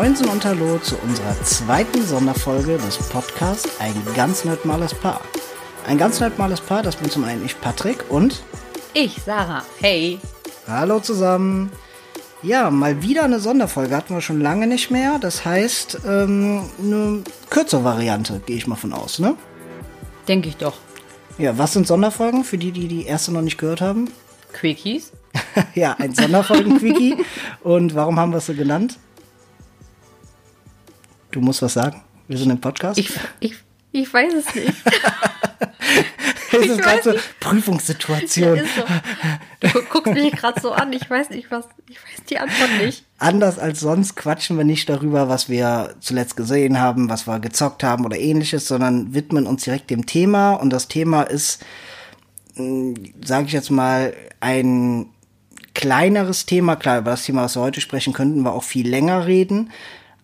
Moinsen und Hallo zu unserer zweiten Sonderfolge des Podcasts Ein ganz normales Paar. Ein ganz normales Paar, das bin zum einen ich, Patrick, und Ich, Sarah. Hey. Hallo zusammen. Ja, mal wieder eine Sonderfolge hatten wir schon lange nicht mehr. Das heißt, ähm, eine kürzere Variante, gehe ich mal von aus, ne? Denke ich doch. Ja, was sind Sonderfolgen für die, die die erste noch nicht gehört haben? Quickies? ja, ein Sonderfolgen-Quickie. Und warum haben wir es so genannt? Du musst was sagen. Wir sind im Podcast. Ich, ich, ich weiß es nicht. das ich ist gerade so. Prüfungssituation. Ist so. Du guckst mich gerade so an. Ich weiß nicht, was. Ich weiß die Antwort nicht. Anders als sonst quatschen wir nicht darüber, was wir zuletzt gesehen haben, was wir gezockt haben oder ähnliches, sondern widmen uns direkt dem Thema. Und das Thema ist, sage ich jetzt mal, ein kleineres Thema. Klar, über das Thema, was wir heute sprechen, könnten wir auch viel länger reden.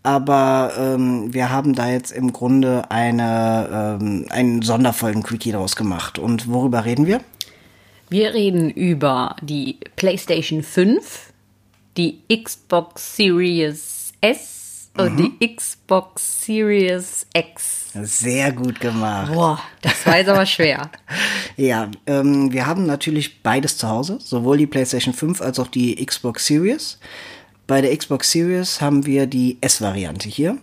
Aber ähm, wir haben da jetzt im Grunde eine, ähm, einen Sonderfolgen-Quickie draus gemacht. Und worüber reden wir? Wir reden über die PlayStation 5, die Xbox Series S und die Xbox Series X. Sehr gut gemacht. Boah, das war jetzt aber schwer. Ja, ähm, wir haben natürlich beides zu Hause, sowohl die PlayStation 5 als auch die Xbox Series. Bei der Xbox Series haben wir die S-Variante hier.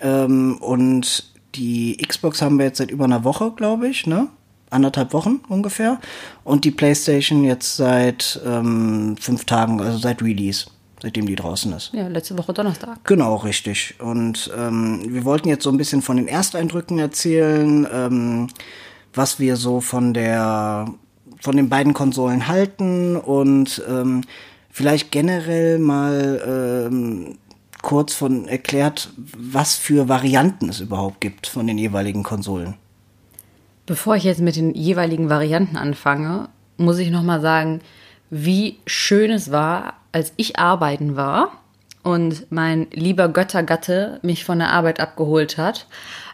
Ähm, und die Xbox haben wir jetzt seit über einer Woche, glaube ich, ne? Anderthalb Wochen ungefähr. Und die PlayStation jetzt seit ähm, fünf Tagen, also seit Release, seitdem die draußen ist. Ja, letzte Woche Donnerstag. Genau, richtig. Und ähm, wir wollten jetzt so ein bisschen von den Ersteindrücken erzählen, ähm, was wir so von der von den beiden Konsolen halten und ähm, vielleicht generell mal ähm, kurz von erklärt, was für Varianten es überhaupt gibt von den jeweiligen Konsolen. Bevor ich jetzt mit den jeweiligen Varianten anfange, muss ich nochmal sagen, wie schön es war, als ich arbeiten war und mein lieber Göttergatte mich von der Arbeit abgeholt hat,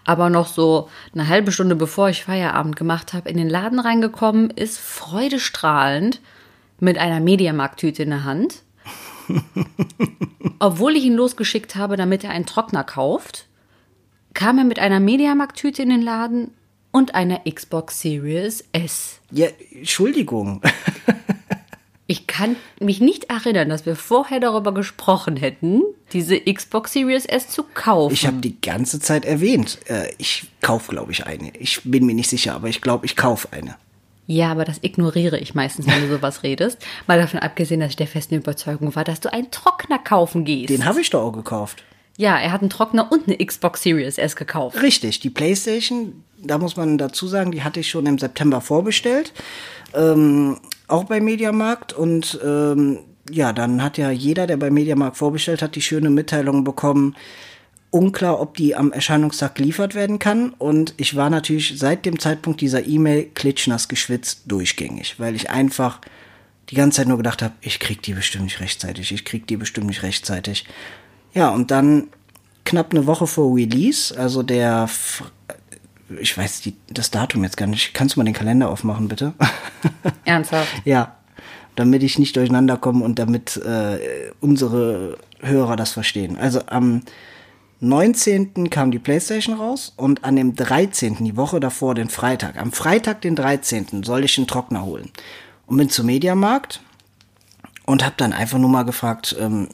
aber noch so eine halbe Stunde bevor ich Feierabend gemacht habe, in den Laden reingekommen ist, freudestrahlend mit einer Mediamarkt-Tüte in der Hand. Obwohl ich ihn losgeschickt habe, damit er einen Trockner kauft, kam er mit einer Mediamarkt-Tüte in den Laden und einer Xbox Series S. Ja, Entschuldigung. Ich kann mich nicht erinnern, dass wir vorher darüber gesprochen hätten, diese Xbox Series S zu kaufen. Ich habe die ganze Zeit erwähnt, äh, ich kaufe, glaube ich, eine. Ich bin mir nicht sicher, aber ich glaube, ich kaufe eine. Ja, aber das ignoriere ich meistens, wenn du sowas redest. Mal davon abgesehen, dass ich der festen Überzeugung war, dass du einen Trockner kaufen gehst. Den habe ich doch auch gekauft. ja, er hat einen Trockner und eine Xbox Series S gekauft. Richtig, die PlayStation, da muss man dazu sagen, die hatte ich schon im September vorbestellt, ähm, auch bei Mediamarkt und ähm, ja, dann hat ja jeder, der bei Mediamarkt vorbestellt hat, die schöne Mitteilung bekommen, unklar, ob die am Erscheinungstag geliefert werden kann und ich war natürlich seit dem Zeitpunkt dieser E-Mail klitschnass geschwitzt durchgängig, weil ich einfach die ganze Zeit nur gedacht habe, ich krieg die bestimmt nicht rechtzeitig, ich krieg die bestimmt nicht rechtzeitig. Ja, und dann knapp eine Woche vor Release, also der, ich weiß die, das Datum jetzt gar nicht. Kannst du mal den Kalender aufmachen, bitte? Ernsthaft. ja, damit ich nicht durcheinander komme und damit äh, unsere Hörer das verstehen. Also am 19. kam die PlayStation raus und an dem 13., die Woche davor, den Freitag, am Freitag, den 13., soll ich einen Trockner holen. Und bin zum Mediamarkt und hab dann einfach nur mal gefragt, ähm,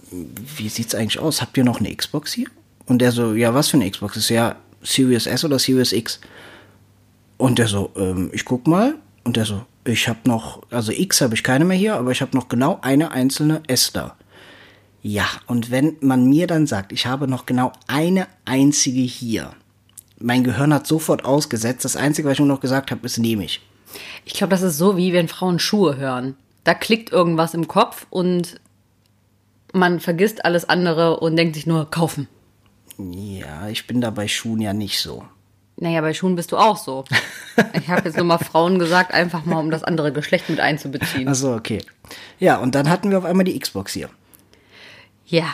wie sieht's eigentlich aus? Habt ihr noch eine Xbox hier? Und der so, ja, was für eine Xbox? Ist ja Series S oder Series X? Und der so, ähm, ich guck mal. Und der so, ich habe noch, also X habe ich keine mehr hier, aber ich habe noch genau eine einzelne S da. Ja, und wenn man mir dann sagt, ich habe noch genau eine einzige hier, mein Gehirn hat sofort ausgesetzt. Das Einzige, was ich nur noch gesagt habe, ist nehme ich. Ich glaube, das ist so, wie wenn Frauen Schuhe hören. Da klickt irgendwas im Kopf und man vergisst alles andere und denkt sich nur, kaufen. Ja, ich bin da bei Schuhen ja nicht so. Naja, bei Schuhen bist du auch so. Ich habe jetzt nur mal Frauen gesagt, einfach mal, um das andere Geschlecht mit einzubeziehen. Also okay. Ja, und dann hatten wir auf einmal die Xbox hier. Ja.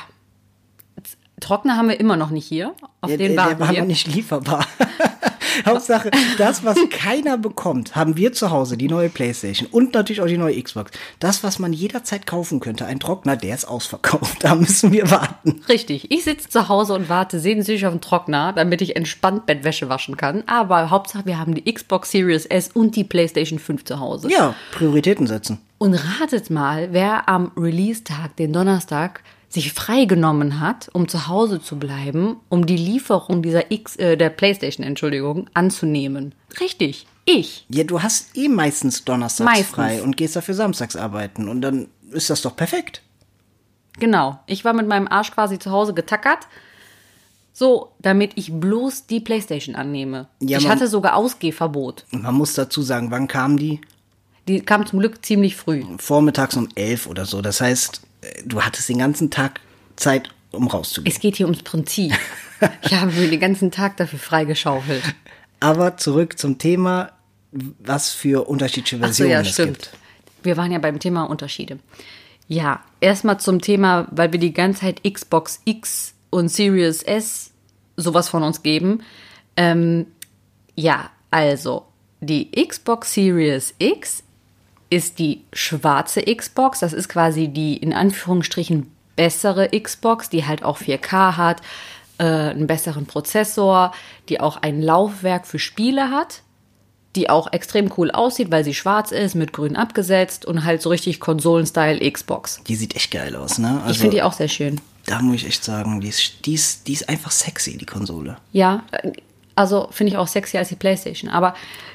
Trockner haben wir immer noch nicht hier. Auf Der, den der, der warten war wir. noch nicht lieferbar. Hauptsache, das, was keiner bekommt, haben wir zu Hause, die neue Playstation und natürlich auch die neue Xbox. Das, was man jederzeit kaufen könnte, ein Trockner, der ist ausverkauft. Da müssen wir warten. Richtig. Ich sitze zu Hause und warte sehnsüchtig auf den Trockner, damit ich entspannt Bettwäsche waschen kann. Aber Hauptsache, wir haben die Xbox Series S und die PlayStation 5 zu Hause. Ja, Prioritäten setzen. Und ratet mal, wer am Release-Tag, den Donnerstag, sich freigenommen hat, um zu Hause zu bleiben, um die Lieferung dieser X, äh, der PlayStation, Entschuldigung, anzunehmen. Richtig, ich. Ja, du hast eh meistens donnerstags Meistens. frei und gehst dafür samstags arbeiten. Und dann ist das doch perfekt. Genau. Ich war mit meinem Arsch quasi zu Hause getackert. So, damit ich bloß die PlayStation annehme. Ja, ich man- hatte sogar Ausgehverbot. Und man muss dazu sagen, wann kamen die? Die kam zum Glück ziemlich früh. Vormittags um elf oder so. Das heißt, du hattest den ganzen Tag Zeit, um rauszugehen. Es geht hier ums Prinzip. Ich habe mir den ganzen Tag dafür freigeschaufelt. Aber zurück zum Thema, was für unterschiedliche Ach so, Versionen ja, es stimmt. gibt. Wir waren ja beim Thema Unterschiede. Ja, erstmal zum Thema, weil wir die ganze Zeit Xbox X und Series S sowas von uns geben. Ähm, ja, also die Xbox Series X ist die schwarze Xbox. Das ist quasi die in Anführungsstrichen bessere Xbox, die halt auch 4K hat, äh, einen besseren Prozessor, die auch ein Laufwerk für Spiele hat, die auch extrem cool aussieht, weil sie schwarz ist, mit grün abgesetzt und halt so richtig Konsolen-Style Xbox. Die sieht echt geil aus, ne? Also, ich finde die auch sehr schön. da muss ich echt sagen, die ist, die, ist, die ist einfach sexy, die Konsole. Ja, also finde ich auch sexier als die PlayStation. Aber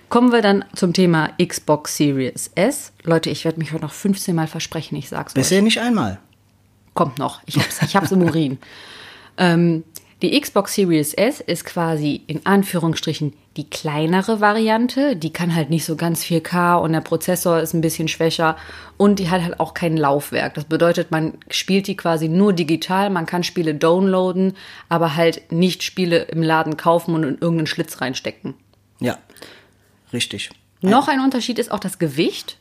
kommen wir dann zum Thema Xbox Series S. Leute, ich werde mich heute noch 15 Mal versprechen, ich sag's euch. Bisher nicht einmal. Kommt noch. Ich hab's, ich hab's im Urin. ähm, die Xbox Series S ist quasi in Anführungsstrichen die kleinere Variante. Die kann halt nicht so ganz 4K und der Prozessor ist ein bisschen schwächer und die hat halt auch kein Laufwerk. Das bedeutet, man spielt die quasi nur digital. Man kann Spiele downloaden, aber halt nicht Spiele im Laden kaufen und in irgendeinen Schlitz reinstecken. Ja, richtig. Noch ein Unterschied ist auch das Gewicht.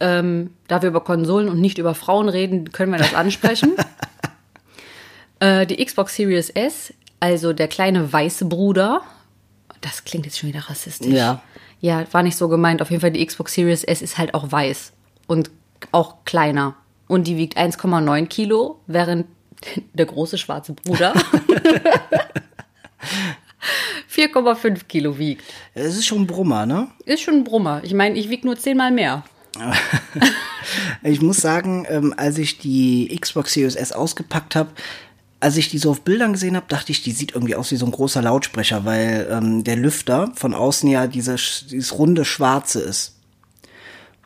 Ähm, da wir über Konsolen und nicht über Frauen reden, können wir das ansprechen. äh, die Xbox Series S, also der kleine weiße Bruder, das klingt jetzt schon wieder rassistisch. Ja. Ja, war nicht so gemeint. Auf jeden Fall die Xbox Series S ist halt auch weiß und auch kleiner. Und die wiegt 1,9 Kilo, während der große schwarze Bruder 4,5 Kilo wiegt. Es ist schon ein Brummer, ne? Ist schon ein Brummer. Ich meine, ich wiege nur zehnmal mehr. Ich muss sagen, ähm, als ich die Xbox Series S ausgepackt habe, als ich die so auf Bildern gesehen habe, dachte ich, die sieht irgendwie aus wie so ein großer Lautsprecher, weil ähm, der Lüfter von außen ja diese, sch- dieses runde Schwarze ist.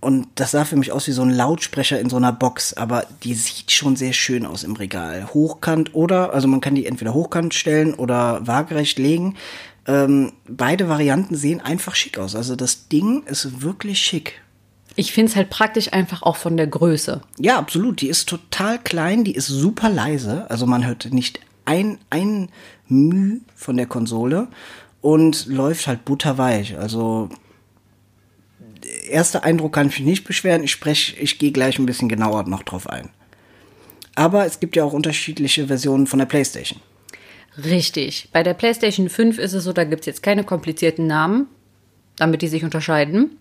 Und das sah für mich aus wie so ein Lautsprecher in so einer Box, aber die sieht schon sehr schön aus im Regal. Hochkant oder, also man kann die entweder hochkant stellen oder waagerecht legen. Ähm, beide Varianten sehen einfach schick aus. Also das Ding ist wirklich schick. Ich finde es halt praktisch einfach auch von der Größe. Ja, absolut. Die ist total klein, die ist super leise. Also man hört nicht ein, ein Müh von der Konsole und läuft halt butterweich. Also erster Eindruck kann ich mich nicht beschweren. Ich spreche, ich gehe gleich ein bisschen genauer noch drauf ein. Aber es gibt ja auch unterschiedliche Versionen von der PlayStation. Richtig. Bei der PlayStation 5 ist es so, da gibt es jetzt keine komplizierten Namen, damit die sich unterscheiden.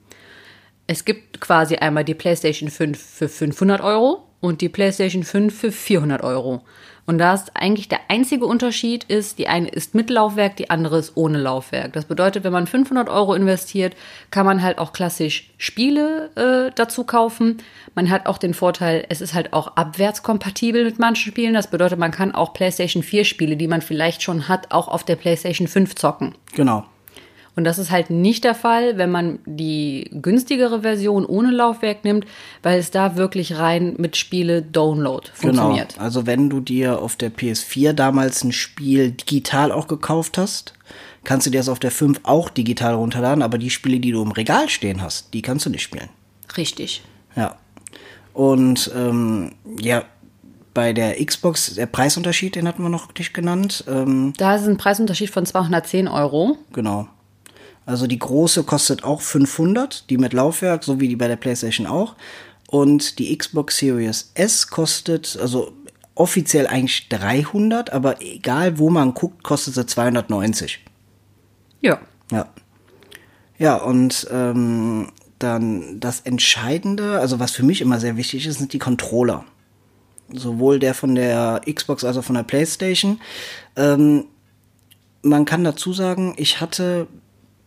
Es gibt quasi einmal die PlayStation 5 für 500 Euro und die PlayStation 5 für 400 Euro. Und da ist eigentlich der einzige Unterschied ist, die eine ist mit Laufwerk, die andere ist ohne Laufwerk. Das bedeutet, wenn man 500 Euro investiert, kann man halt auch klassisch Spiele äh, dazu kaufen. Man hat auch den Vorteil, es ist halt auch abwärtskompatibel mit manchen Spielen. Das bedeutet, man kann auch PlayStation 4 Spiele, die man vielleicht schon hat, auch auf der PlayStation 5 zocken. Genau. Und das ist halt nicht der Fall, wenn man die günstigere Version ohne Laufwerk nimmt, weil es da wirklich rein mit Spiele Download funktioniert. Genau. Also wenn du dir auf der PS4 damals ein Spiel digital auch gekauft hast, kannst du dir das auf der 5 auch digital runterladen, aber die Spiele, die du im Regal stehen hast, die kannst du nicht spielen. Richtig. Ja. Und ähm, ja, bei der Xbox, der Preisunterschied, den hatten wir noch nicht genannt. Ähm, Da ist ein Preisunterschied von 210 Euro. genau. Also die große kostet auch 500, die mit Laufwerk, so wie die bei der PlayStation auch. Und die Xbox Series S kostet, also offiziell eigentlich 300, aber egal wo man guckt, kostet sie 290. Ja. Ja. Ja, und ähm, dann das Entscheidende, also was für mich immer sehr wichtig ist, sind die Controller. Sowohl der von der Xbox als auch von der PlayStation. Ähm, man kann dazu sagen, ich hatte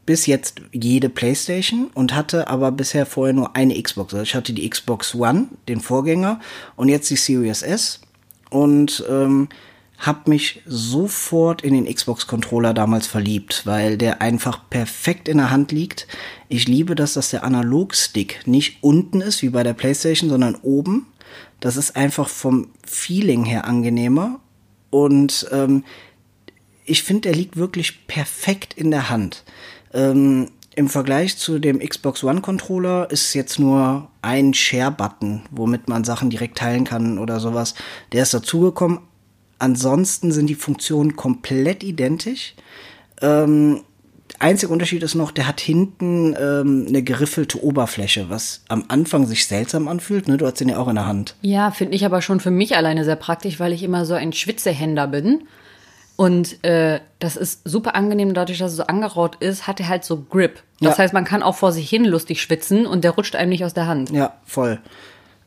bis jetzt jede PlayStation und hatte aber bisher vorher nur eine Xbox. Also ich hatte die Xbox One, den Vorgänger, und jetzt die Series S. Und ähm, habe mich sofort in den Xbox-Controller damals verliebt, weil der einfach perfekt in der Hand liegt. Ich liebe das, dass der Analogstick nicht unten ist, wie bei der PlayStation, sondern oben. Das ist einfach vom Feeling her angenehmer. Und ähm, ich finde, der liegt wirklich perfekt in der Hand. Ähm, Im Vergleich zu dem Xbox One Controller ist jetzt nur ein Share-Button, womit man Sachen direkt teilen kann oder sowas. Der ist dazugekommen, Ansonsten sind die Funktionen komplett identisch. Ähm, einziger Unterschied ist noch, der hat hinten ähm, eine geriffelte Oberfläche, was am Anfang sich seltsam anfühlt. Ne? Du hast den ja auch in der Hand. Ja, finde ich aber schon für mich alleine sehr praktisch, weil ich immer so ein Schwitzehänder bin. Und äh, das ist super angenehm, dadurch, dass es so angeraut ist, hat er halt so Grip. Das ja. heißt, man kann auch vor sich hin lustig schwitzen und der rutscht einem nicht aus der Hand. Ja, voll.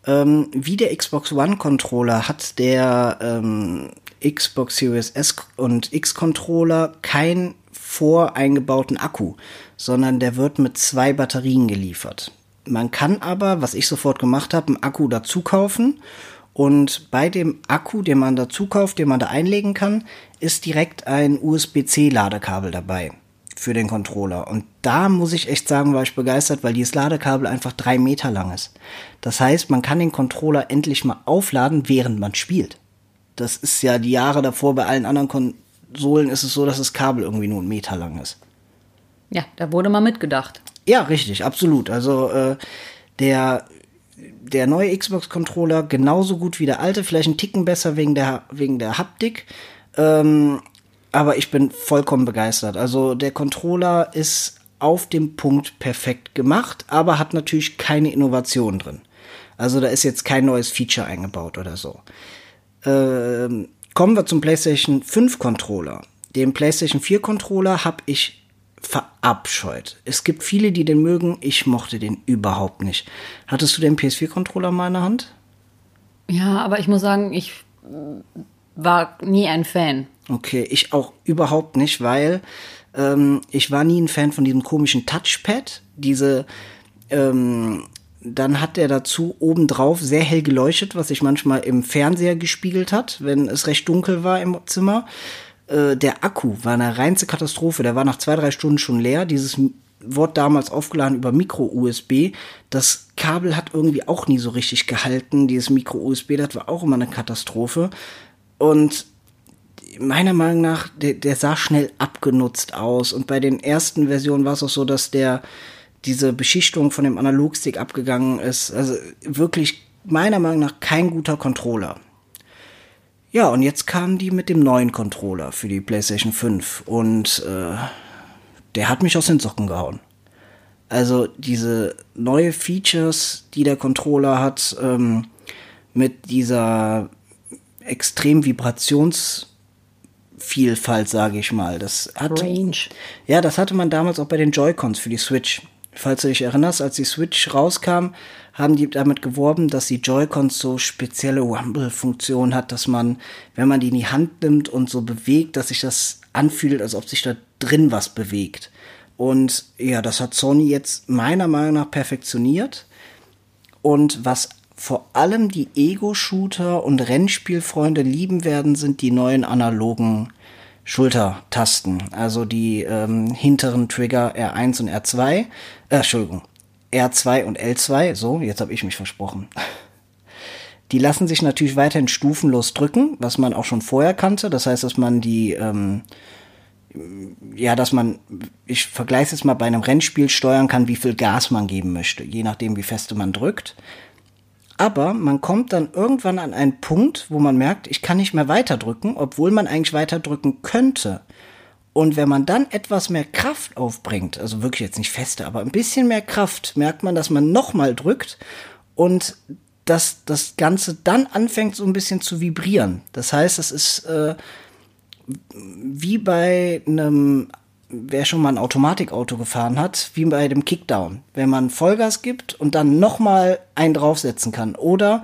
Ähm, wie der Xbox One Controller hat der ähm, Xbox Series S und X Controller keinen voreingebauten Akku, sondern der wird mit zwei Batterien geliefert. Man kann aber, was ich sofort gemacht habe, einen Akku dazu kaufen und bei dem Akku, den man dazu kauft, den man da einlegen kann, ist direkt ein USB-C Ladekabel dabei für den Controller. Und da muss ich echt sagen, war ich begeistert, weil dieses Ladekabel einfach drei Meter lang ist. Das heißt, man kann den Controller endlich mal aufladen, während man spielt. Das ist ja die Jahre davor bei allen anderen Konsolen ist es so, dass das Kabel irgendwie nur einen Meter lang ist. Ja, da wurde mal mitgedacht. Ja, richtig, absolut. Also äh, der der neue Xbox-Controller genauso gut wie der alte, vielleicht ein Ticken besser wegen der wegen der Haptik. Ähm, aber ich bin vollkommen begeistert. Also der Controller ist auf dem Punkt perfekt gemacht, aber hat natürlich keine Innovation drin. Also da ist jetzt kein neues Feature eingebaut oder so. Ähm, kommen wir zum PlayStation 5 Controller. Den PlayStation 4 Controller habe ich verabscheut. Es gibt viele, die den mögen. Ich mochte den überhaupt nicht. Hattest du den PS4 Controller mal in der Hand? Ja, aber ich muss sagen, ich war nie ein Fan. Okay, ich auch überhaupt nicht, weil ähm, ich war nie ein Fan von diesem komischen Touchpad. Diese ähm, dann hat er dazu obendrauf sehr hell geleuchtet, was sich manchmal im Fernseher gespiegelt hat, wenn es recht dunkel war im Zimmer. Äh, der Akku war eine reinste Katastrophe. Der war nach zwei, drei Stunden schon leer. Dieses Wort damals aufgeladen über Micro-USB. Das Kabel hat irgendwie auch nie so richtig gehalten. Dieses Micro-USB, das war auch immer eine Katastrophe. Und meiner Meinung nach, der, der sah schnell abgenutzt aus. Und bei den ersten Versionen war es auch so, dass der diese Beschichtung von dem Analogstick abgegangen ist. Also wirklich meiner Meinung nach kein guter Controller. Ja, und jetzt kamen die mit dem neuen Controller für die PlayStation 5 und äh, der hat mich aus den Socken gehauen. Also diese neue Features, die der Controller hat, ähm, mit dieser extrem Vibrationsvielfalt, sage ich mal. Das hat, Range. Ja, das hatte man damals auch bei den Joy-Cons für die Switch. Falls du dich erinnerst, als die Switch rauskam, haben die damit geworben, dass die Joy-Cons so spezielle Rumble-Funktion hat, dass man, wenn man die in die Hand nimmt und so bewegt, dass sich das anfühlt, als ob sich da drin was bewegt. Und ja, das hat Sony jetzt meiner Meinung nach perfektioniert. Und was vor allem die Ego-Shooter und Rennspielfreunde lieben werden, sind die neuen analogen Schultertasten, also die ähm, hinteren Trigger R1 und R2, äh, Entschuldigung, R2 und L2, so, jetzt habe ich mich versprochen. Die lassen sich natürlich weiterhin stufenlos drücken, was man auch schon vorher kannte. Das heißt, dass man die, ähm, ja, dass man, ich vergleiche es jetzt mal bei einem Rennspiel steuern kann, wie viel Gas man geben möchte, je nachdem, wie feste man drückt. Aber man kommt dann irgendwann an einen Punkt, wo man merkt, ich kann nicht mehr weiterdrücken, obwohl man eigentlich weiterdrücken könnte. Und wenn man dann etwas mehr Kraft aufbringt, also wirklich jetzt nicht feste, aber ein bisschen mehr Kraft, merkt man, dass man nochmal drückt und dass das Ganze dann anfängt so ein bisschen zu vibrieren. Das heißt, es ist äh, wie bei einem wer schon mal ein Automatikauto gefahren hat, wie bei dem Kickdown. Wenn man Vollgas gibt und dann nochmal einen draufsetzen kann. Oder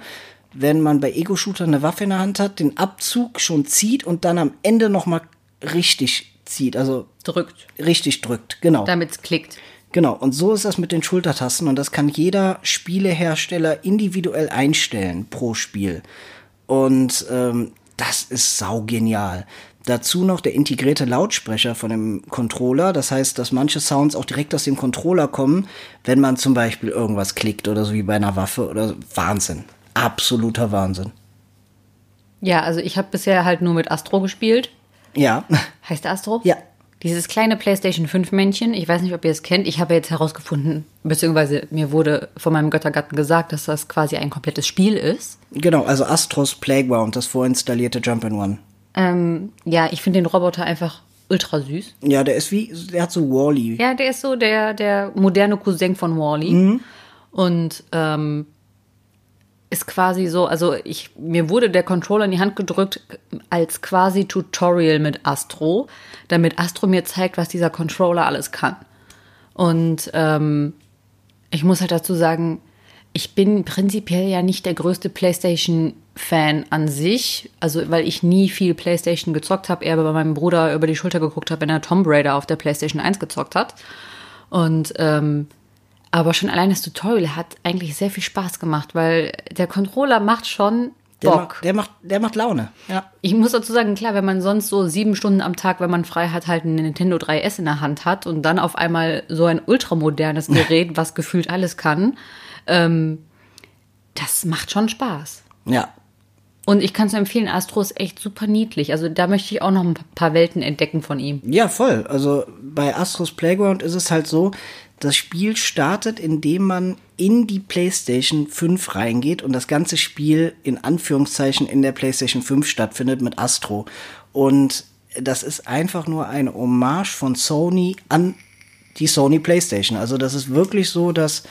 wenn man bei Ego-Shooter eine Waffe in der Hand hat, den Abzug schon zieht und dann am Ende nochmal richtig zieht. Also Drückt, richtig drückt, genau. damit es klickt. Genau, und so ist das mit den Schultertasten und das kann jeder Spielehersteller individuell einstellen pro Spiel. Und ähm, das ist saugenial. Dazu noch der integrierte Lautsprecher von dem Controller. Das heißt, dass manche Sounds auch direkt aus dem Controller kommen, wenn man zum Beispiel irgendwas klickt oder so wie bei einer Waffe oder Wahnsinn. Absoluter Wahnsinn. Ja, also ich habe bisher halt nur mit Astro gespielt. Ja, Heißt der Astro? ja, Dieses kleine PlayStation 5 Männchen, ich weiß nicht, ob ihr es kennt. Ich habe jetzt herausgefunden, beziehungsweise mir wurde von meinem Göttergatten gesagt, dass das quasi ein komplettes Spiel ist. genau. Also Astros Playground, das vorinstallierte Jump-in-One. Ähm, ja, ich finde den Roboter einfach ultra süß. Ja, der ist wie, der hat so Wally. Ja, der ist so der, der moderne Cousin von Wally. Und ähm, ist quasi so, also ich, mir wurde der Controller in die Hand gedrückt als quasi Tutorial mit Astro, damit Astro mir zeigt, was dieser Controller alles kann. Und ähm, ich muss halt dazu sagen, ich bin prinzipiell ja nicht der größte PlayStation-Fan an sich, also weil ich nie viel PlayStation gezockt habe, eher bei meinem Bruder über die Schulter geguckt habe, wenn er Tomb Raider auf der PlayStation 1 gezockt hat. Und ähm, aber schon allein das Tutorial hat eigentlich sehr viel Spaß gemacht, weil der Controller macht schon Der Bock. macht, der macht, der macht Laune. Ja. Ich muss dazu sagen, klar, wenn man sonst so sieben Stunden am Tag, wenn man frei hat, halt ein Nintendo 3S in der Hand hat und dann auf einmal so ein ultramodernes Gerät, was gefühlt alles kann, ähm, das macht schon Spaß. Ja. Und ich kann es empfehlen, Astro ist echt super niedlich. Also da möchte ich auch noch ein paar Welten entdecken von ihm. Ja, voll. Also bei Astros Playground ist es halt so, das Spiel startet, indem man in die PlayStation 5 reingeht und das ganze Spiel in Anführungszeichen in der PlayStation 5 stattfindet mit Astro. Und das ist einfach nur eine Hommage von Sony an die Sony PlayStation. Also das ist wirklich so, dass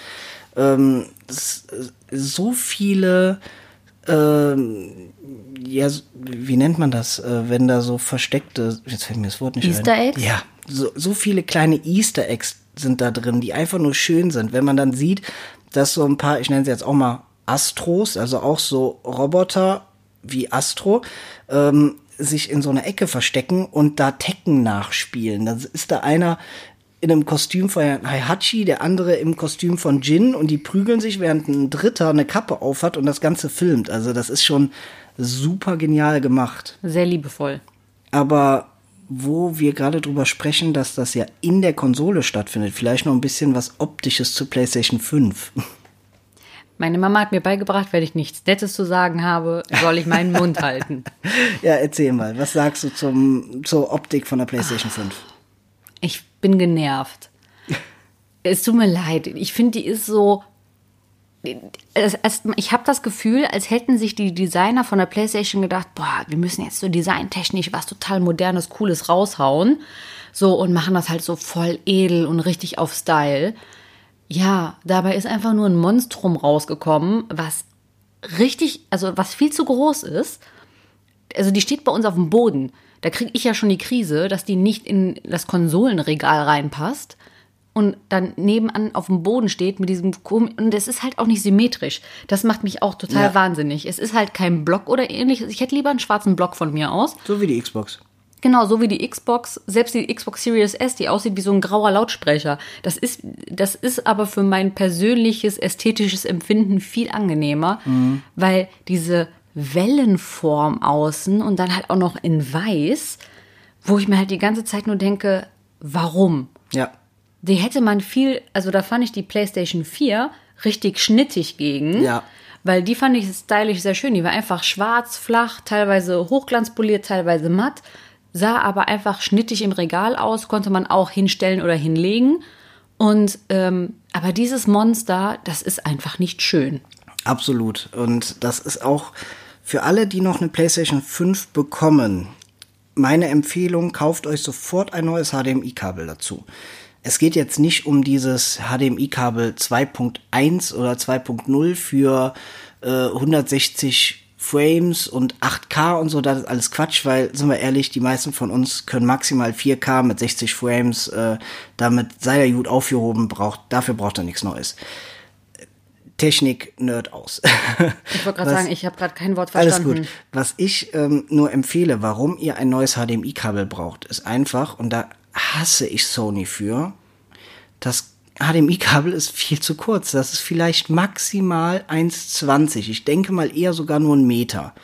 ähm, es so viele ähm, ja, wie nennt man das, äh, wenn da so versteckte, jetzt fällt mir das Wort nicht Easter ein. Eggs? Ja, so, so viele kleine Easter Eggs sind da drin, die einfach nur schön sind. Wenn man dann sieht, dass so ein paar, ich nenne sie jetzt auch mal Astros, also auch so Roboter wie Astro, ähm, sich in so einer Ecke verstecken und da Tekken nachspielen. Da ist da einer in einem Kostüm von Heihachi, der andere im Kostüm von Jin und die prügeln sich, während ein Dritter eine Kappe aufhat und das Ganze filmt. Also das ist schon super genial gemacht. Sehr liebevoll. Aber wo wir gerade drüber sprechen, dass das ja in der Konsole stattfindet, vielleicht noch ein bisschen was Optisches zu PlayStation 5. Meine Mama hat mir beigebracht, wenn ich nichts Nettes zu sagen habe, soll ich meinen Mund halten. Ja, erzähl mal, was sagst du zum, zur Optik von der PlayStation 5? Ich bin genervt. Es tut mir leid. Ich finde, die ist so. Ich habe das Gefühl, als hätten sich die Designer von der PlayStation gedacht, boah, wir müssen jetzt so designtechnisch was total modernes, cooles raushauen. So und machen das halt so voll edel und richtig auf Style. Ja, dabei ist einfach nur ein Monstrum rausgekommen, was richtig, also was viel zu groß ist also die steht bei uns auf dem Boden. Da kriege ich ja schon die Krise, dass die nicht in das Konsolenregal reinpasst und dann nebenan auf dem Boden steht mit diesem Kom und es ist halt auch nicht symmetrisch. Das macht mich auch total Ja. wahnsinnig. Es ist halt kein Block oder ähnliches. Ich hätte lieber einen schwarzen Block von mir aus. So wie die Xbox. Genau, so wie die Xbox, selbst die Xbox Series S, die aussieht wie so ein grauer Lautsprecher. Das ist, das ist aber für mein persönliches ästhetisches Empfinden viel angenehmer, weil diese Wellenform außen und dann halt auch noch in weiß, wo ich mir halt die ganze Zeit nur denke, warum? Ja. Die hätte man viel, also da fand ich die PlayStation 4 richtig schnittig gegen. Ja. Weil die fand ich stylisch sehr schön. Die war einfach schwarz, flach, teilweise hochglanzpoliert, teilweise matt. Sah aber einfach schnittig im Regal aus, konnte man auch hinstellen oder hinlegen. Und ähm, aber dieses Monster, das ist einfach nicht schön. Absolut. Und das ist auch für alle, die noch eine PlayStation 5 bekommen, meine Empfehlung, kauft euch sofort ein neues HDMI-Kabel dazu. Es geht jetzt nicht um dieses HDMI-Kabel 2.1 oder 2.0 für äh, 160 Frames und 8K und so, das ist alles Quatsch, weil, sind wir ehrlich, die meisten von uns können maximal 4K mit 60 Frames, äh, damit sei er gut aufgehoben, braucht, dafür braucht er nichts Neues. Technik-Nerd aus. Ich wollte gerade sagen, ich habe gerade kein Wort verstanden. Alles gut. Was ich ähm, nur empfehle, warum ihr ein neues HDMI-Kabel braucht, ist einfach, und da hasse ich Sony für, das HDMI-Kabel ist viel zu kurz. Das ist vielleicht maximal 1,20. Ich denke mal eher sogar nur einen Meter.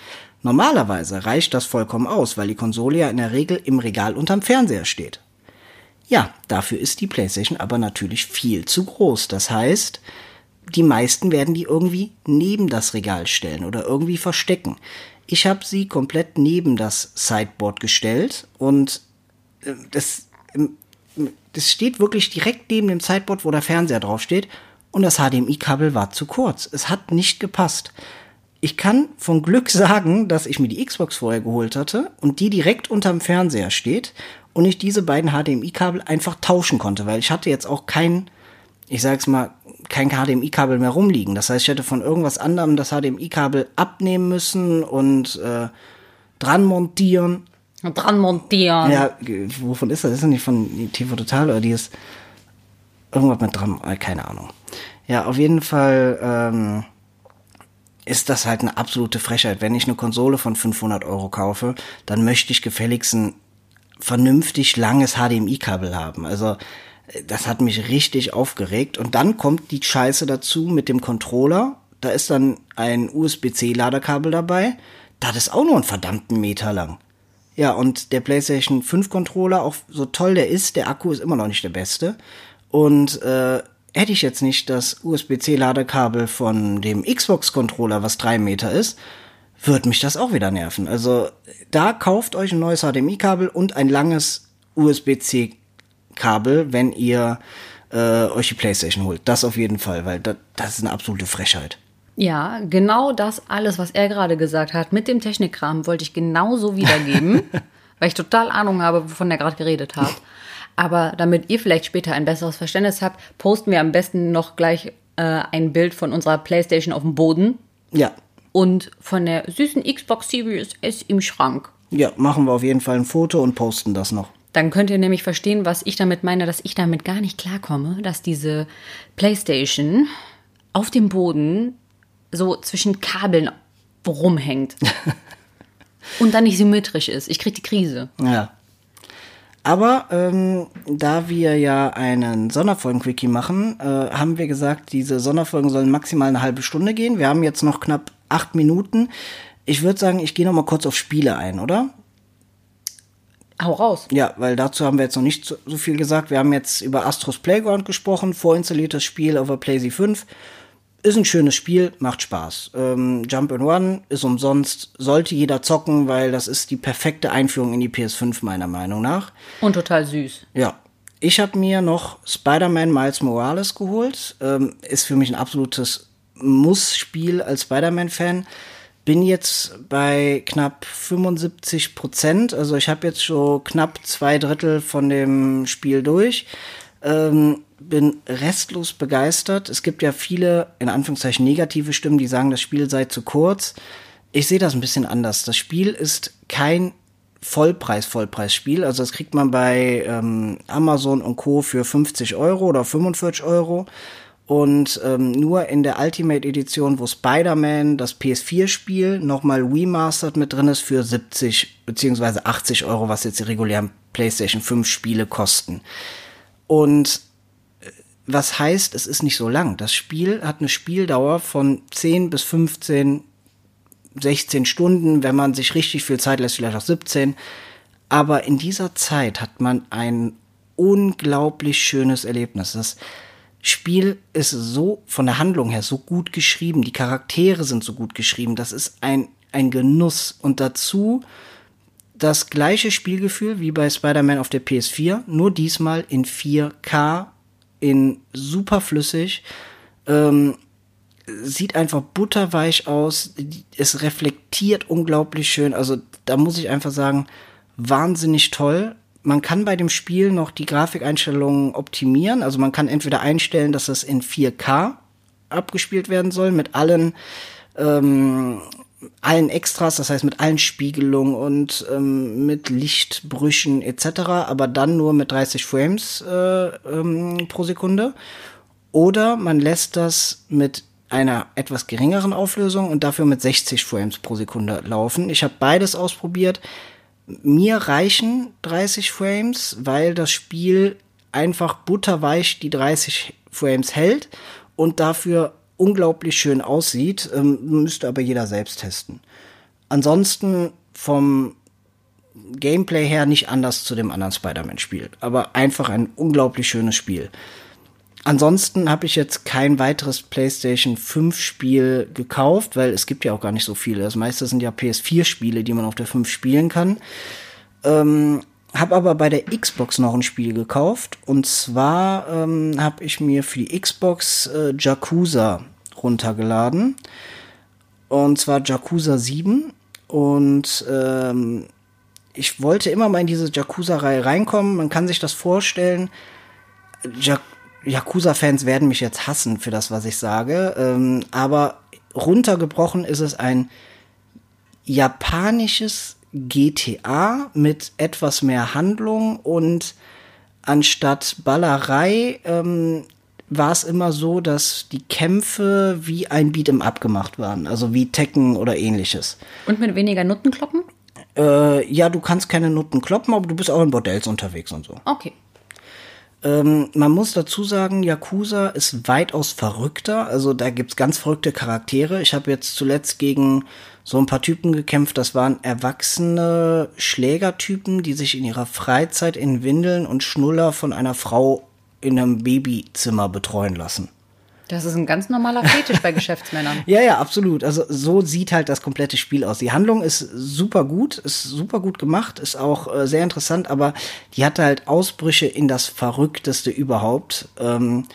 Normalerweise reicht das vollkommen aus, weil die Konsole ja in der Regel im Regal unterm Fernseher steht. Ja, dafür ist die PlayStation aber natürlich viel zu groß. Das heißt, die meisten werden die irgendwie neben das Regal stellen oder irgendwie verstecken. Ich habe sie komplett neben das Sideboard gestellt und äh, das das steht wirklich direkt neben dem Sideboard, wo der Fernseher draufsteht. Und das HDMI-Kabel war zu kurz. Es hat nicht gepasst. Ich kann von Glück sagen, dass ich mir die Xbox vorher geholt hatte und die direkt unterm Fernseher steht und ich diese beiden HDMI-Kabel einfach tauschen konnte, weil ich hatte jetzt auch kein, ich sag's mal, kein HDMI-Kabel mehr rumliegen. Das heißt, ich hätte von irgendwas anderem das HDMI-Kabel abnehmen müssen und äh, dran montieren dran montieren. Ja, wovon ist das? Das ist nicht von TV Total oder die ist irgendwas mit dran, äh, keine Ahnung. Ja, auf jeden Fall ähm, ist das halt eine absolute Frechheit. Wenn ich eine Konsole von 500 Euro kaufe, dann möchte ich gefälligst ein vernünftig langes HDMI-Kabel haben. Also das hat mich richtig aufgeregt. Und dann kommt die Scheiße dazu mit dem Controller. Da ist dann ein USB-C-Laderkabel dabei. Das ist auch nur einen verdammten Meter lang. Ja, und der PlayStation 5 Controller, auch so toll der ist, der Akku ist immer noch nicht der beste. Und äh, hätte ich jetzt nicht das USB-C-Ladekabel von dem Xbox-Controller, was drei Meter ist, würde mich das auch wieder nerven. Also da kauft euch ein neues HDMI-Kabel und ein langes USB-C-Kabel, wenn ihr äh, euch die PlayStation holt. Das auf jeden Fall, weil das, das ist eine absolute Frechheit. Ja, genau das alles, was er gerade gesagt hat, mit dem Technikkram wollte ich genauso wiedergeben, weil ich total Ahnung habe, wovon er gerade geredet hat. Aber damit ihr vielleicht später ein besseres Verständnis habt, posten wir am besten noch gleich äh, ein Bild von unserer Playstation auf dem Boden. Ja. Und von der süßen Xbox Series S im Schrank. Ja, machen wir auf jeden Fall ein Foto und posten das noch. Dann könnt ihr nämlich verstehen, was ich damit meine, dass ich damit gar nicht klarkomme, dass diese Playstation auf dem Boden so zwischen Kabeln rumhängt. und dann nicht symmetrisch ist. Ich kriege die Krise. Ja. Aber ähm, da wir ja einen Sonderfolgen-Quickie machen, äh, haben wir gesagt, diese Sonderfolgen sollen maximal eine halbe Stunde gehen. Wir haben jetzt noch knapp acht Minuten. Ich würde sagen, ich gehe noch mal kurz auf Spiele ein, oder? Hau raus. Ja, weil dazu haben wir jetzt noch nicht so, viel gesagt. Wir haben jetzt über Astros Playground gesprochen, vorinstalliertes Spiel auf der PlayStation 5 ist ein schönes Spiel, macht Spaß. Ähm, Jump and Run ist umsonst, sollte jeder zocken, weil das ist die perfekte Einführung in die PS5 meiner Meinung nach. Und total süß. Ja. Ich habe mir noch Spider-Man Miles Morales geholt. Ähm, ist für mich ein absolutes Muss-Spiel als Spider-Man-Fan. Bin jetzt bei knapp 75 Prozent. Also ich habe jetzt schon knapp zwei Drittel von dem Spiel durch. Ähm, bin restlos begeistert. Es gibt ja viele, in Anführungszeichen, negative Stimmen, die sagen, das Spiel sei zu kurz. Ich sehe das ein bisschen anders. Das Spiel ist kein Vollpreis-Vollpreisspiel. Also das kriegt man bei ähm, Amazon und Co. für 50 Euro oder 45 Euro. Und ähm, nur in der Ultimate Edition, wo Spider-Man, das PS4-Spiel, nochmal remastered mit drin ist für 70 beziehungsweise 80 Euro, was jetzt die regulären PlayStation 5 Spiele kosten. Und was heißt, es ist nicht so lang. Das Spiel hat eine Spieldauer von 10 bis 15, 16 Stunden, wenn man sich richtig viel Zeit lässt, vielleicht auch 17. Aber in dieser Zeit hat man ein unglaublich schönes Erlebnis. Das Spiel ist so von der Handlung her so gut geschrieben, die Charaktere sind so gut geschrieben, das ist ein, ein Genuss. Und dazu das gleiche Spielgefühl wie bei Spider-Man auf der PS4, nur diesmal in 4K in super flüssig. Ähm, sieht einfach butterweich aus. Es reflektiert unglaublich schön. Also da muss ich einfach sagen, wahnsinnig toll. Man kann bei dem Spiel noch die Grafikeinstellungen optimieren. Also man kann entweder einstellen, dass es in 4K abgespielt werden soll mit allen ähm, allen Extras, das heißt mit allen Spiegelungen und ähm, mit Lichtbrüchen etc., aber dann nur mit 30 Frames äh, ähm, pro Sekunde. Oder man lässt das mit einer etwas geringeren Auflösung und dafür mit 60 Frames pro Sekunde laufen. Ich habe beides ausprobiert. Mir reichen 30 Frames, weil das Spiel einfach butterweich die 30 Frames hält und dafür unglaublich schön aussieht, ähm, müsste aber jeder selbst testen. Ansonsten vom Gameplay her nicht anders zu dem anderen Spider-Man-Spiel, aber einfach ein unglaublich schönes Spiel. Ansonsten habe ich jetzt kein weiteres PlayStation 5 Spiel gekauft, weil es gibt ja auch gar nicht so viele. Das meiste sind ja PS4 Spiele, die man auf der 5 spielen kann. Ähm, habe aber bei der Xbox noch ein Spiel gekauft und zwar ähm, habe ich mir für die Xbox äh, Yakuza runtergeladen und zwar Yakuza 7 und ähm, ich wollte immer mal in diese Yakuza-Reihe reinkommen. Man kann sich das vorstellen. Ja Yakuza-Fans werden mich jetzt hassen für das, was ich sage, ähm, aber runtergebrochen ist es ein japanisches GTA mit etwas mehr Handlung und anstatt Ballerei ähm, war es immer so, dass die Kämpfe wie ein Beat'em Up gemacht waren, also wie Tekken oder ähnliches. Und mit weniger Nuttenkloppen? Äh, ja, du kannst keine Nutten kloppen, aber du bist auch in Bordells unterwegs und so. Okay. Ähm, man muss dazu sagen, Yakuza ist weitaus verrückter. Also da gibt's ganz verrückte Charaktere. Ich habe jetzt zuletzt gegen so ein paar Typen gekämpft. Das waren erwachsene Schlägertypen, die sich in ihrer Freizeit in Windeln und Schnuller von einer Frau in einem Babyzimmer betreuen lassen. Das ist ein ganz normaler Fetisch bei Geschäftsmännern. Ja, ja, absolut. Also so sieht halt das komplette Spiel aus. Die Handlung ist super gut, ist super gut gemacht, ist auch äh, sehr interessant, aber die hatte halt Ausbrüche in das Verrückteste überhaupt. Ähm,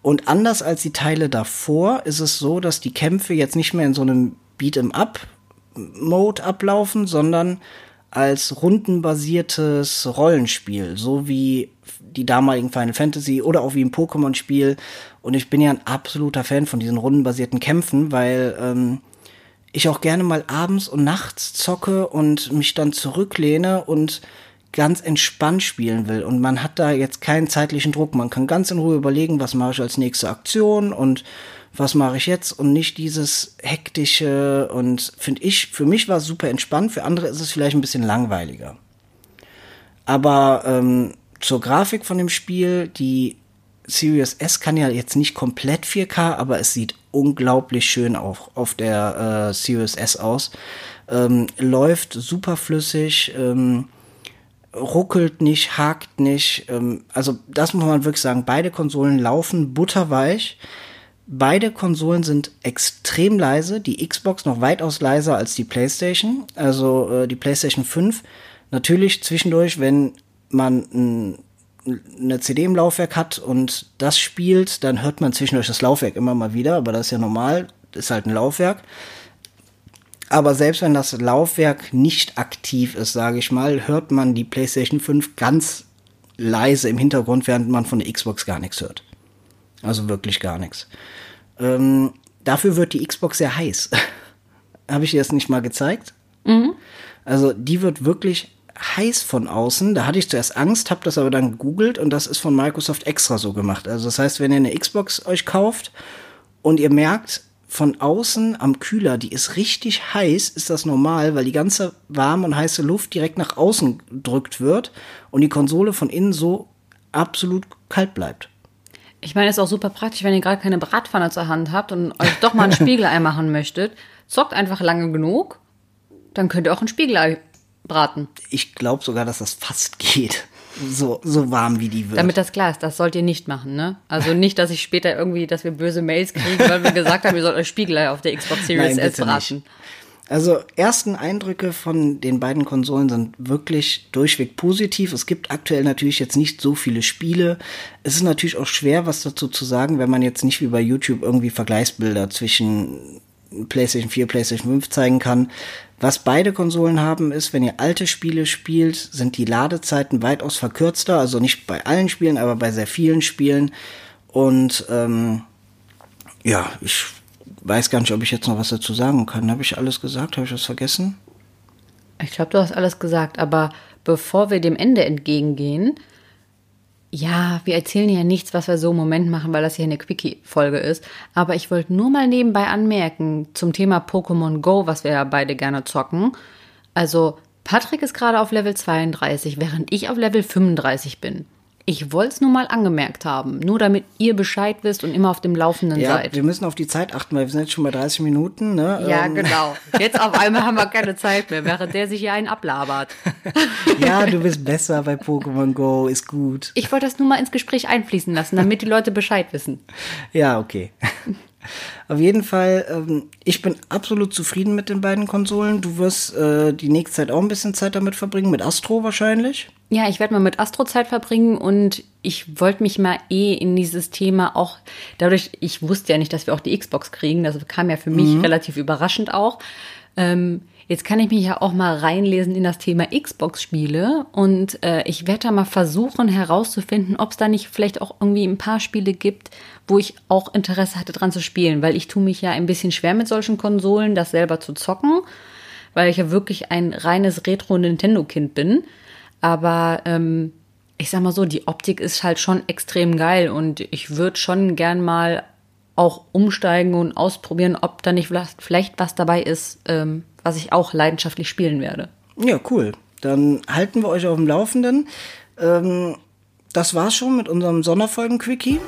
und anders als die Teile davor ist es so, dass die Kämpfe jetzt nicht mehr in so einem Beat'em-up-Mode ablaufen, sondern als rundenbasiertes Rollenspiel, so wie die damaligen Final Fantasy oder auch wie im Pokémon-Spiel. Und ich bin ja ein absoluter Fan von diesen rundenbasierten Kämpfen, weil ähm, ich auch gerne mal abends und nachts zocke und mich dann zurücklehne und ganz entspannt spielen will. Und man hat da jetzt keinen zeitlichen Druck. Man kann ganz in Ruhe überlegen, was mache ich als nächste Aktion und was mache ich jetzt und nicht dieses hektische und finde ich, für mich war es super entspannt, für andere ist es vielleicht ein bisschen langweiliger. Aber ähm, zur Grafik von dem Spiel, die Series S kann ja jetzt nicht komplett 4K, aber es sieht unglaublich schön auch auf der äh, Series S aus. Ähm, läuft super flüssig, ähm, ruckelt nicht, hakt nicht. Ähm, also das muss man wirklich sagen. Beide Konsolen laufen butterweich. Beide Konsolen sind extrem leise, die Xbox noch weitaus leiser als die PlayStation, also äh, die PlayStation 5. Natürlich zwischendurch, wenn man ein, eine CD im Laufwerk hat und das spielt, dann hört man zwischendurch das Laufwerk immer mal wieder, aber das ist ja normal, ist halt ein Laufwerk. Aber selbst wenn das Laufwerk nicht aktiv ist, sage ich mal, hört man die PlayStation 5 ganz leise im Hintergrund, während man von der Xbox gar nichts hört. Also wirklich gar nichts. Ähm, dafür wird die Xbox sehr heiß. Habe ich dir das nicht mal gezeigt? Mhm. Also die wird wirklich heiß von außen. Da hatte ich zuerst Angst, habe das aber dann gegoogelt und das ist von Microsoft extra so gemacht. Also das heißt, wenn ihr eine Xbox euch kauft und ihr merkt, von außen am Kühler, die ist richtig heiß, ist das normal, weil die ganze warme und heiße Luft direkt nach außen gedrückt wird und die Konsole von innen so absolut kalt bleibt. Ich meine, es ist auch super praktisch, wenn ihr gerade keine Bratpfanne zur Hand habt und euch doch mal ein Spiegelei machen möchtet. Zockt einfach lange genug, dann könnt ihr auch ein Spiegelei braten. Ich glaube sogar, dass das fast geht. So, so warm wie die wird. Damit das klar ist, das sollt ihr nicht machen, ne? Also nicht, dass ich später irgendwie, dass wir böse Mails kriegen, weil wir gesagt haben, ihr sollt euch Spiegelei auf der Xbox Series Nein, S braten. Nicht. Also ersten Eindrücke von den beiden Konsolen sind wirklich durchweg positiv. Es gibt aktuell natürlich jetzt nicht so viele Spiele. Es ist natürlich auch schwer, was dazu zu sagen, wenn man jetzt nicht wie bei YouTube irgendwie Vergleichsbilder zwischen PlayStation 4, PlayStation 5 zeigen kann. Was beide Konsolen haben, ist, wenn ihr alte Spiele spielt, sind die Ladezeiten weitaus verkürzter. Also nicht bei allen Spielen, aber bei sehr vielen Spielen. Und ähm, ja, ich weiß gar nicht, ob ich jetzt noch was dazu sagen kann. Habe ich alles gesagt? Habe ich was vergessen? Ich glaube, du hast alles gesagt, aber bevor wir dem Ende entgegengehen, ja, wir erzählen ja nichts, was wir so im Moment machen, weil das hier eine Quickie-Folge ist. Aber ich wollte nur mal nebenbei anmerken zum Thema Pokémon Go, was wir ja beide gerne zocken. Also, Patrick ist gerade auf Level 32, während ich auf Level 35 bin. Ich wollte es nur mal angemerkt haben, nur damit ihr Bescheid wisst und immer auf dem Laufenden Ja, seid. wir müssen auf die Zeit achten, weil wir sind jetzt schon bei 30 Minuten. Ne? Ja, Ähm, genau. Jetzt auf einmal haben wir keine Zeit mehr, während der sich hier einen ablabert. Ja, du bist besser bei Pokémon Go, ist gut. Ich wollte das nur mal ins Gespräch einfließen lassen, damit die Leute Bescheid wissen. Ja, okay. Auf jeden Fall, ähm, ich bin absolut zufrieden mit den beiden Konsolen. Du wirst äh, die nächste Zeit auch ein bisschen Zeit damit verbringen, mit Astro wahrscheinlich. Ja, ich werde mal mit Astro Zeit verbringen und ich wollte mich mal eh in dieses Thema auch, dadurch, ich wusste ja nicht, dass wir auch die Xbox kriegen, das kam ja für mich relativ überraschend auch. Ähm, jetzt kann ich mich ja auch mal reinlesen in das Thema Xbox-Spiele und äh, ich werde da mal versuchen herauszufinden, ob es da nicht vielleicht auch irgendwie ein paar Spiele gibt, wo ich auch Interesse hatte dran zu spielen, weil ich tue mich ja ein bisschen schwer mit solchen Konsolen, das selber zu zocken, weil ich ja wirklich ein reines Retro-Nintendo-Kind bin. Aber ähm, ich sag mal so, die Optik ist halt schon extrem geil und ich würde schon gern mal auch umsteigen und ausprobieren, ob da nicht vielleicht was dabei ist, ähm, was ich auch leidenschaftlich spielen werde. Ja, cool. Dann halten wir euch auf dem Laufenden. Ähm, das war's schon mit unserem Sonderfolgen-Quickie.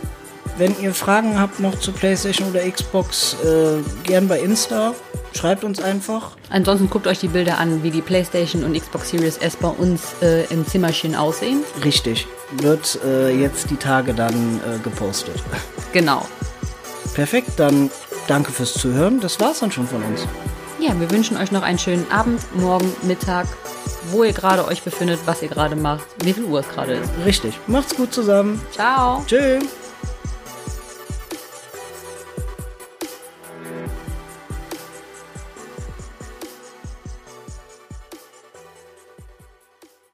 Wenn ihr Fragen habt noch zu PlayStation oder Xbox, äh, gern bei Insta. Schreibt uns einfach. Ansonsten guckt euch die Bilder an, wie die PlayStation und Xbox Series S bei uns äh, im Zimmerchen aussehen. Richtig. Wird äh, jetzt die Tage dann äh, gepostet. Genau. Perfekt, dann danke fürs Zuhören. Das war's dann schon von uns. Ja, wir wünschen euch noch einen schönen Abend, Morgen, Mittag, wo ihr gerade euch befindet, was ihr gerade macht, wie viel Uhr es gerade ist. Richtig. Macht's gut zusammen. Ciao. Tschüss.